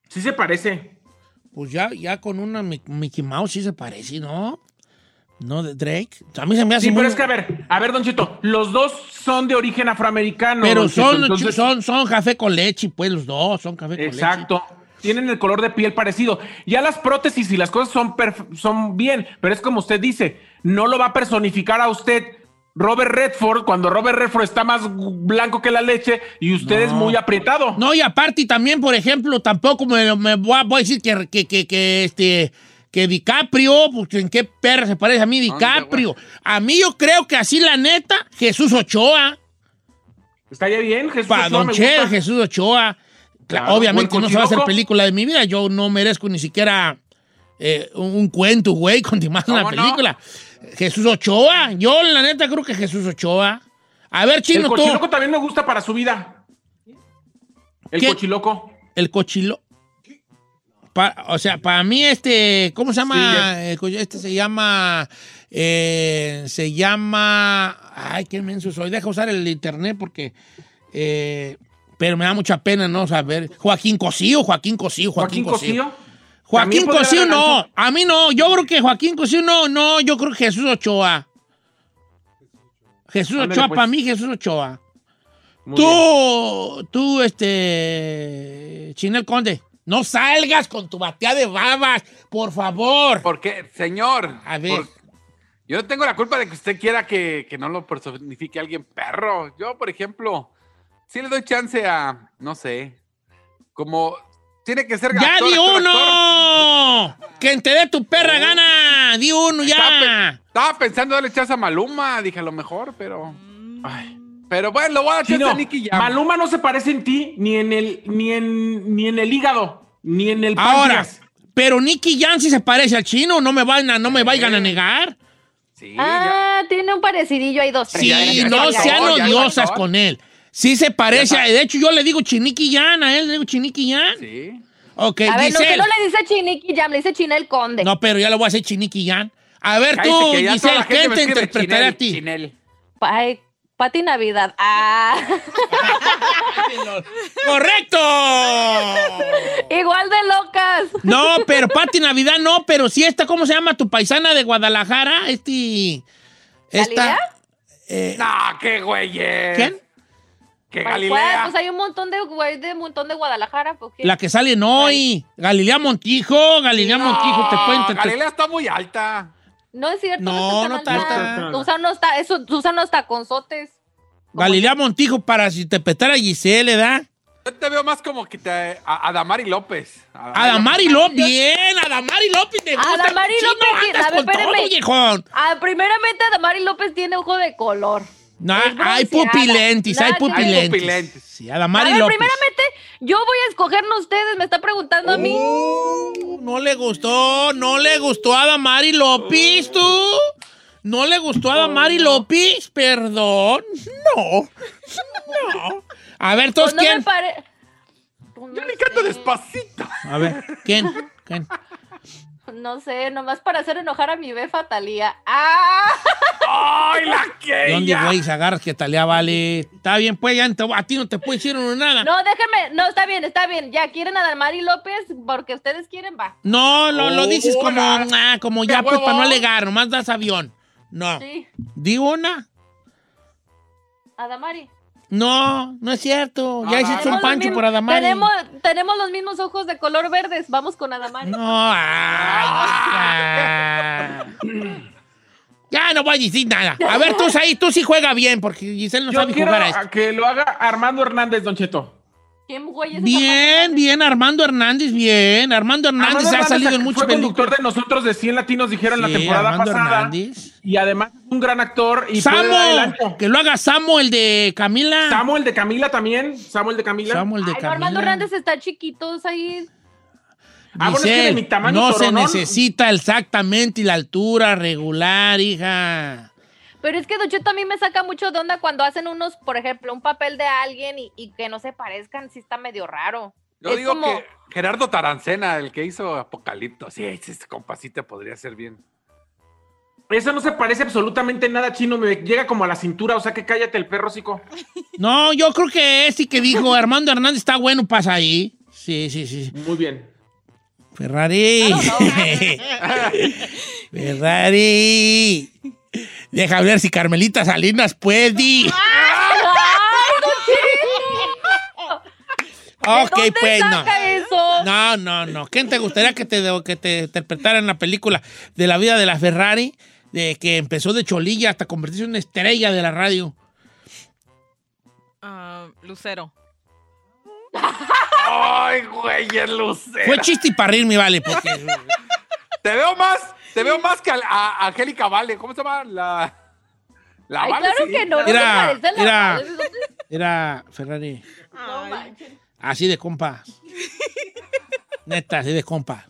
Sí se parece. Pues ya, ya con una Mi- Mickey Mouse sí se parece, ¿no? No de Drake. A mí se me hace Sí, muy- pero es que a ver, a ver, Don Chito, los dos son de origen afroamericano. Pero son, entonces- son, son café con leche, pues los dos son café con leche. Exacto. Tienen el color de piel parecido. Ya las prótesis y las cosas son, son bien, pero es como usted dice, no lo va a personificar a usted Robert Redford cuando Robert Redford está más blanco que la leche y usted es muy aprietado. No, y aparte también, por ejemplo, tampoco me, me voy, a, voy a decir que, que, que, que, este que DiCaprio, pues en qué perra se parece a mí DiCaprio. A mí yo creo que así la neta, Jesús Ochoa. Está ya bien, Jesús Para Ochoa Don me Che, gusta. Jesús Ochoa. Claro, Obviamente no se va a hacer película de mi vida. Yo no merezco ni siquiera eh, un, un cuento, güey, con más una ¿Cómo no? Jesús Ochoa. Yo, la neta, creo que Jesús Ochoa. A ver, El chino, tú. cochiloco también me gusta para su vida. El ¿Qué? cochiloco. El cochilo. Pa- o sea, para mí este, ¿cómo se llama? Sí. El co- este se llama, eh, se llama, ay, qué menso soy. Deja usar el internet porque, eh, pero me da mucha pena no saber. Joaquín Cosío, Joaquín Cosío, Joaquín, Joaquín Cosío. Cosío. Joaquín Cosío no, a mí no, yo creo que Joaquín Cosío no, no, yo creo que Jesús Ochoa. Jesús Ándale, Ochoa, pues. para mí Jesús Ochoa. Muy bien. Tú, tú, este, Chinel Conde, no salgas con tu batea de babas, por favor. Porque, señor. A ver. por- yo no tengo la culpa de que usted quiera que, que no lo personifique a alguien perro. Yo, por ejemplo, sí le doy chance a, no sé, como tiene que ser ¡Ya actor, di actor, uno! ¡Que te dé tu perra Oh. gana! ¡Di uno Estaba, pe- ya! estaba pensando darle chance a Maluma, dije a lo mejor, pero. Pero bueno, lo voy a dar chance a Nicky Jam. Maluma no se parece en ti ni en el ni en ni en el hígado ni en el Ahora, páncreas. pero Nicky Jan sí se parece al chino, no me vayan a, no me vayan a negar. Sí, ya. Ah, tiene un parecidillo ahí dos. Sí, ya, ya, ya, no ya, sean ya, ya, odiosas ya. con él. Sí se parece, a- de hecho yo le digo Chiniqui Jan, a él le digo Chiniqui Jan. Sí. Ok, A ver, no, Giselle. no le dice Chiniki Jam, le dice Chinel Conde. No, pero ya lo voy a hacer Chiniqui Jan. A ver tú, que ya toda Giselle, la gente ¿quién me te escribe interpretará a Chinel, ti? Chinel. Ay, Pati Navidad. Ah. ¡Correcto! Igual de locas. No, pero Pati Navidad no, pero sí esta, ¿cómo se llama tu paisana de Guadalajara? Este... Esta... ¿Galilea? eh, No, qué güeyes. ¿Quién? Que. Galilea. Pues hay un montón de güey de un montón de Guadalajara. ¿por qué? La que sale en hoy. Galilea Montijo, Galilea No, Montijo, te cuento. Galilea está muy alta. No es cierto. No, No, no está está tan alta. alta. Usan unos, ta- eso, usan unos taconzotes. Galilea Montijo para si te petara Giselle, ¿verdad? Yo te veo más como que te, a, a Damari López. Adamari López, bien, Adamari López te gusta. Adamari Chino, López, andas a ver, con todo, viejón. Ah, primeramente, Adamari López tiene ojo de color. No, hay pupilentis, hay pupilentis. pupilentes. Sí, A Adamari ver, López. primeramente, yo voy a escogernos ustedes. Me está preguntando a mí. Uh, no le gustó, no le gustó a Adamari López, tú. ¿No le gustó a Adamari López? Perdón. No. No. A ver, Pues ¿todos no quién? me pare... Pues Yo le canto despacito. A ver, ¿quién? ¿Quién? No sé, nomás para hacer enojar a mi befa Talía. ¡Ah! ¡Ay, la que! ¿Dónde, güey, se agarras que talía vale? Está bien, pues, ya a ti no te puede decir nada. No, déjenme. No, está bien, está bien. Ya quieren a Dalmari López porque ustedes quieren, va. No, lo, lo dices como, ah, como ya, ¡Qué pues, para no alegar, nomás das avión. No. Sí, Di una. a Damari. No, no es cierto. Ya Ah, hiciste un pancho por Adamari. Tenemos, tenemos los mismos ojos de color verdes. Vamos con Adamari. No, ya. Ya no voy a decir nada. A ver, tú ahí, tú sí juega bien, porque Giselle no Yo sabe quiero jugar a esto. a que lo haga Armando Hernández, Don Cheto. ¿Quién güey es Bien, bien, Armando Hernández, bien. Armando Hernández Armando ha Hernández salido en muchas Fue conductor películas. de nosotros de 100 latinos, dijeron la Sí, temporada Armando pasada. Hernández. Y además es un gran actor y el Samo, que lo haga Samo, el de Camila. Samuel de Camila también. Samuel de Camila. Samuel de Ay, Camila. Armando Hernández está chiquito, ahí. Ah, bueno, es que de mi tamaño no se toronón. necesita exactamente la altura regular, hija. Pero es que Don Cheto a mí me saca mucho de onda cuando hacen unos, por ejemplo, un papel de alguien y, y que no se parezcan, sí está medio raro. Yo Es digo como- que Gerardo Tarancena, el que hizo Apocalipto, sí, ese compa sí te podría ser bien. Eso no se parece absolutamente en nada chino, me llega como a la cintura, o sea que cállate el perro, cico. No, yo creo que este que dijo Armando Hernández está bueno, pasa ahí. Sí, sí, sí. Muy bien. Ferrari. Ferrari. Deja ver si Carmelita Salinas puede. Ok, ¿De dónde pues no. saca eso? No, no, no. ¿Quién te gustaría que te, que te interpretara en la película de la vida de la Ferrari? De que empezó de cholilla hasta convertirse en una estrella de la radio. Ah, Lucero. Ay, güey, el lucero. Fue chiste y para reírme, vale, porque... Te veo más, te veo más que a, a Angélica Vale. ¿Cómo se llama? La. La Ay, Vale, claro sí. que no, no Era- se parece a la era- madre, ¿dónde? Era Ferrari. No manches. Así de compa. Neta, así de compa.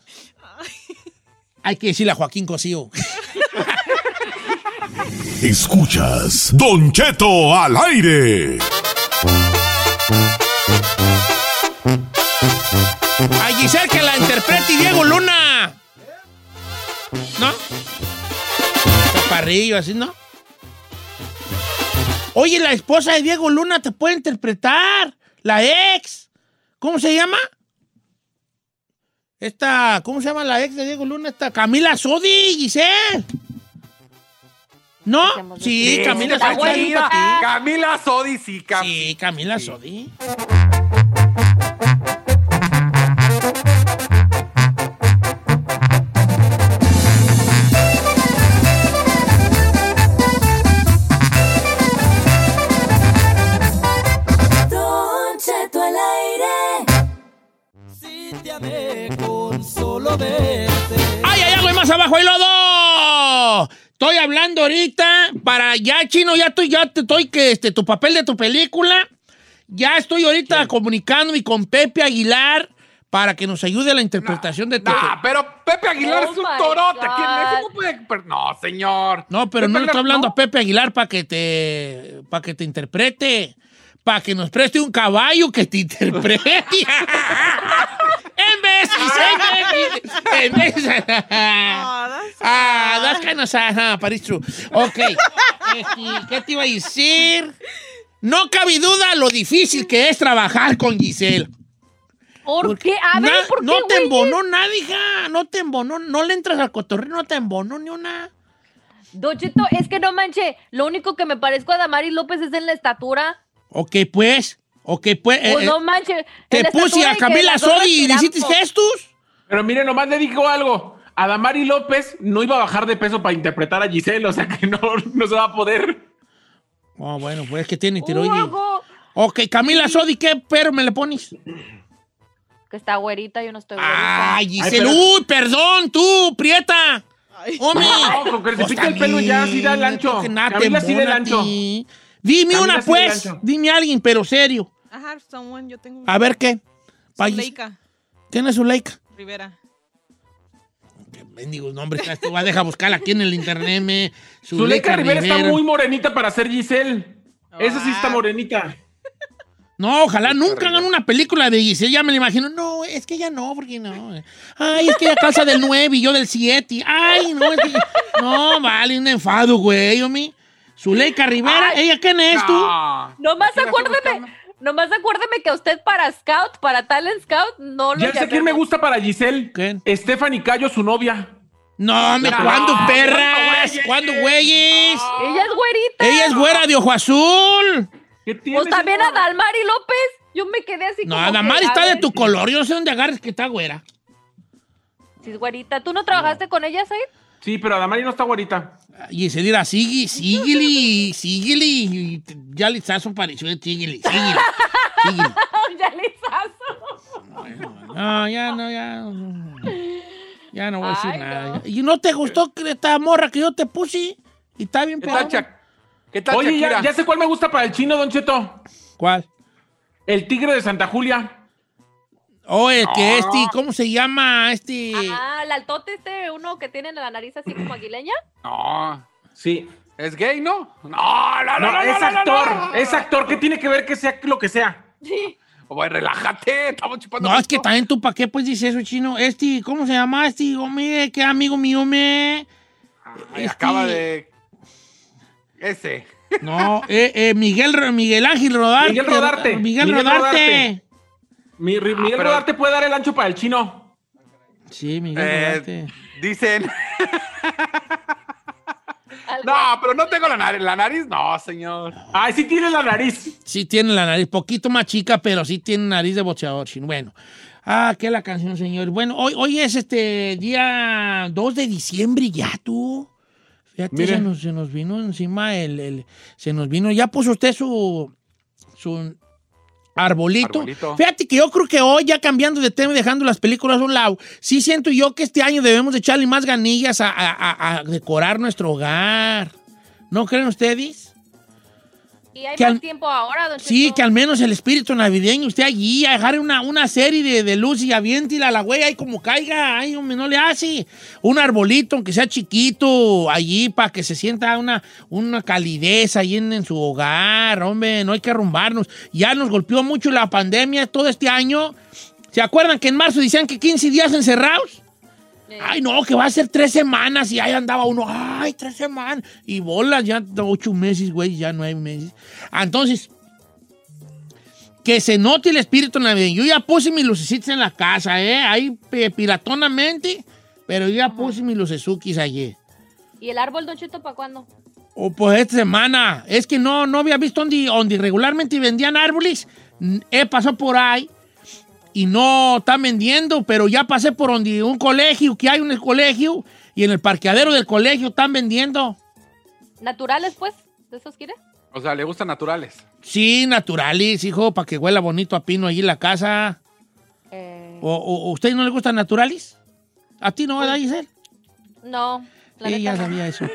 Hay que decirle a Joaquín Cosío. Escuchas Don Cheto al aire. A Giselle que la interprete y Diego Luna. ¿No? Chaparrillo, así, ¿no? Oye, la esposa de Diego Luna te puede interpretar. La ex. ¿Cómo se llama? Esta, ¿cómo se llama la ex de Diego Luna? Esta, Camila Sodi, Giselle. ¿No? Sí, Camila Sodi. Camila Sodi, sí, Cam- Sí, Camila Sodi. ¡Ay, ay, ay, más abajo, hay lodo! Estoy hablando ahorita para ya, chino, ya estoy, ya te estoy que este, tu papel de tu película. Ya estoy ahorita comunicándome con Pepe Aguilar para que nos ayude a la interpretación de tu. Nah, pero Pepe Aguilar Oh es un my torote. ¿Quién es? ¿Cómo puede? No, señor. No, pero Pepe no le estoy hablando no. a Pepe Aguilar para que te para que te interprete, para que nos preste un caballo que te interprete. En vez, en vez, en vez. Ah, that's kind of sad, huh, but it's true. Ok. Este, ¿Qué te iba a decir? No cabe duda lo difícil que es trabajar con Giselle. ¿Por qué? A ver, Na- ¿por qué, no te embonó nada, hija. No te embonó. No le entras al cotorreo, no te embonó ni una. Don Cheto, es que no manche, lo único que me parezco a Damari López es en la estatura. Ok, pues. Ok, pues. eh, Pues eh, no manche. en te puse a Camila Sodi y le hiciste gestos. Pero mire, nomás le digo algo. Adamari López no iba a bajar de peso para interpretar a Giselle, o sea que no, no se va a poder. Oh, bueno, pues es que tiene tiroides. algo Ok, Camila Sodi, ¿qué pero me le pones? Que está güerita, yo no estoy güerita. Ay, Giselle. pero- Uy, perdón, tú, prieta. Hombre. No, con que se Pues pique el pelo ya, sí da el ancho. Camila sí da el a ancho. Dime Camila una, pues. Dime a alguien, pero serio. Ajá, someone, yo tengo A ver qué. Zuleika ¿Quién es Zuleika? Rivera. Qué mendigos nombres. Tú vas a dejar buscarla aquí en el internet. Me. Zuleika Rivera está muy morenita para ser Giselle. Esa sí está morenita. No, ojalá nunca hagan una película de Giselle. Ya me la imagino. No, es que ya no, porque no. Ay, es que ella calza del 9 y yo del 7. Ay, no, es que. No, vale, un enfado, güey, homie. Zuleika Rivera, Ay. ¿ella quién es tú? No. Nomás ¿Qué nomás acuérdeme que a usted para Scout, para Talent Scout, no lo Ya sé quién me gusta para Giselle. ¿Quién? Stephanie Cayo, su novia. No, me, No, ¿cuándo, ¿cuándo, perras? güeyes? ¿Cuándo, güeyes? Ella es güerita. Ella es güera de ojo azul. ¿Qué tiene? Pues también a? Dalmari López. Yo me quedé así No, como que, Adamari a está de tu color. Yo no sé dónde agarres que está güera. Sí, es güerita. ¿Tú no trabajaste con ella, Said? Sí, pero Adamari no está guarita. Y se dirá, sigue, síguele, síguele. Ya estás pareció de síguele, síguele. síguele. ya lizazo. No, ya no, ya. no. Ya no voy a decir Ay, nada. no. ¿Y no te gustó esta morra que yo te puse? Y está bien ¿Qué tal, pegada. Chac? ¿Qué tal, Oye, ya, ya sé cuál me gusta para el chino, Don Cheto. ¿Cuál? El tigre de Santa Julia. Oh, el que este, ¿cómo se llama? Este. Ah, el altote este, uno que tiene la nariz así como aguileña. No. Sí. ¿Es gay, no? No, no, no, No, no, es no, no, actor. no. Es actor. ¿Qué tiene que ver que sea lo que sea? Sí. Oye, relájate, estamos chupando. No, es que también tú, ¿para qué pues dices eso, chino? Este, ¿cómo se llama? Este, hombre, qué amigo mío, me. Ay, Este- acaba de. Ese. No, eh, eh, Miguel, Miguel Ángel Rodarte. Miguel Rodarte. Miguel, Miguel Rodarte. Rodarte. Mi, Ri- Miguel pero- Rodarte puede dar el ancho para el chino. Sí, Miguel Eh, Rodarte. Dicen. no, pero no tengo la nariz. La nariz, no, señor. Ay, sí tiene la nariz. Sí tiene la nariz, poquito más chica, pero sí tiene nariz de boxeador. chino. Bueno. Ah, qué la canción, señor. Bueno, hoy, hoy es este día 2 de diciembre ya, tú. Fíjate, se nos, se nos vino encima el, el- Se nos vino. Ya puso usted su. Su arbolito. Arbolito. Fíjate que yo creo que hoy, ya cambiando de tema y dejando las películas a un lado, sí siento yo que este año debemos de echarle más ganillas a, a- a- a decorar nuestro hogar. ¿No creen ustedes? Y hay Que más al- tiempo ahora, don Sí, Cheto. que al menos el espíritu navideño esté allí, a dejar una, una serie de, de luz y aviéntila a la güey ahí como caiga, ay, hombre, no le hace. Un arbolito, aunque sea chiquito, allí para que se sienta una, una calidez ahí en, en su hogar, hombre, no hay que arrumbarnos. Ya nos golpeó mucho la pandemia todo este año. ¿Se acuerdan que en marzo decían que 15 días encerrados? Ay, no, que va a ser tres semanas y ahí andaba uno, ay, tres semanas. Y bolas, ya ocho meses, güey, ya nueve meses. Ah, Entonces, que se note el espíritu navideño. Yo ya puse mis lucecitas en la casa, ¿eh? Ahí eh, piratonamente, pero yo ya puse mis lucesukis ayer. ¿Y el árbol, don Cheto, para cuándo? O pues esta semana. Es que no, no había visto donde, donde regularmente vendían árboles. He pasado por ahí y no están vendiendo, pero ya pasé por donde un colegio, que hay en el colegio, y en el parqueadero del colegio están vendiendo. ¿Naturales, pues? ¿De esos quieres? O sea, le gustan naturales. Sí, naturales, hijo, para que huela bonito a pino allí en la casa. Eh, ¿O, o- o usted no le gustan naturales? ¿A ti no, verdad, Giselle? no. La Sí, ya sabía eso.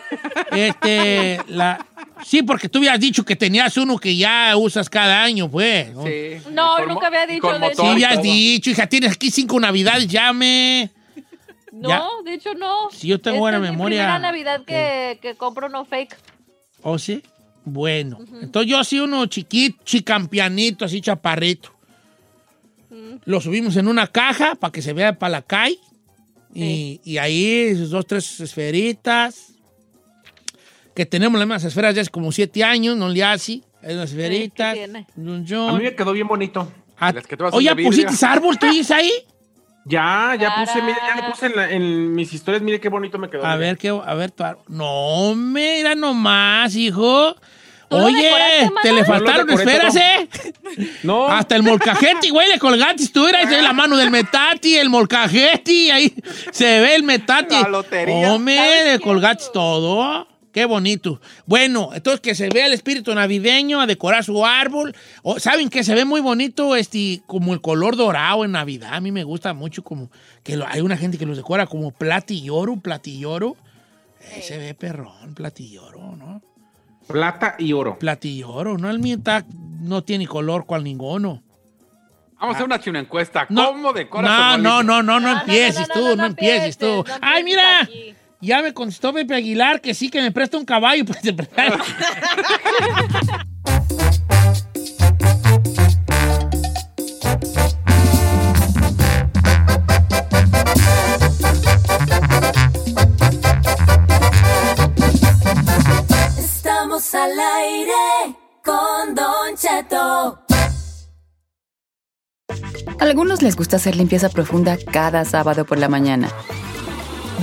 Este, la... Sí, porque tú habías dicho que tenías uno que ya usas cada año, pues. ¿no? Sí. No, Con nunca había y dicho de motor Sí, habías todo. dicho, hija, tienes aquí cinco navidades, llame. No, Ya. de hecho no. Sí, yo tengo buena es memoria. Mi primera Navidad que, que compro no fake. ¿O sí? Bueno, entonces yo sí uno chiquito, chicampianito, así chaparrito. Lo subimos en una caja para que se vea para la calle. Y, y ahí sus dos, tres esferitas. Que tenemos las mismas esferas ya hace como siete años, no le hace. Hay unas esferitas. tiene? un A mí me quedó bien bonito. Ah, Las que tú haces Oye. ¿pusiste árbol tú dices ahí? Ya, ya puse, mire, ya le puse en, la- en mis historias, mire qué bonito me quedó. A mire. ver, qué, a ver, tu árbol. No, mira nomás, hijo. ¿Tú lo Oye, te le faltaron esferas. ¿eh? No, Hasta el molcajete, güey, le colgaste. Tú eras ahí la mano del metati, el molcajete, ahí se ve el metati. La lotería. Hombre, ¿Sabes le colgaste todo. Qué bonito. Bueno, entonces que se vea el espíritu navideño, a decorar su árbol. O, ¿Saben que se ve muy bonito este, como el color dorado en Navidad? A mí me gusta mucho como que lo- hay una gente que los decora como platilloro, platilloro. Eh, se ve perrón, platilloro, ¿no? plata y oro. Platilloro, ¿no? El mío está- no tiene color cual ninguno. Vamos a hacer una china encuesta. ¿Cómo decoras no, tu no, no, no, no, No, no, empieces tú, no, empieces tú. Ay, mira, aquí. Ya me contestó Pepe Aguilar que sí, que me presta un caballo. Pues. Estamos al aire con Don Cheto. Algunos les gusta hacer limpieza profunda cada sábado por la mañana.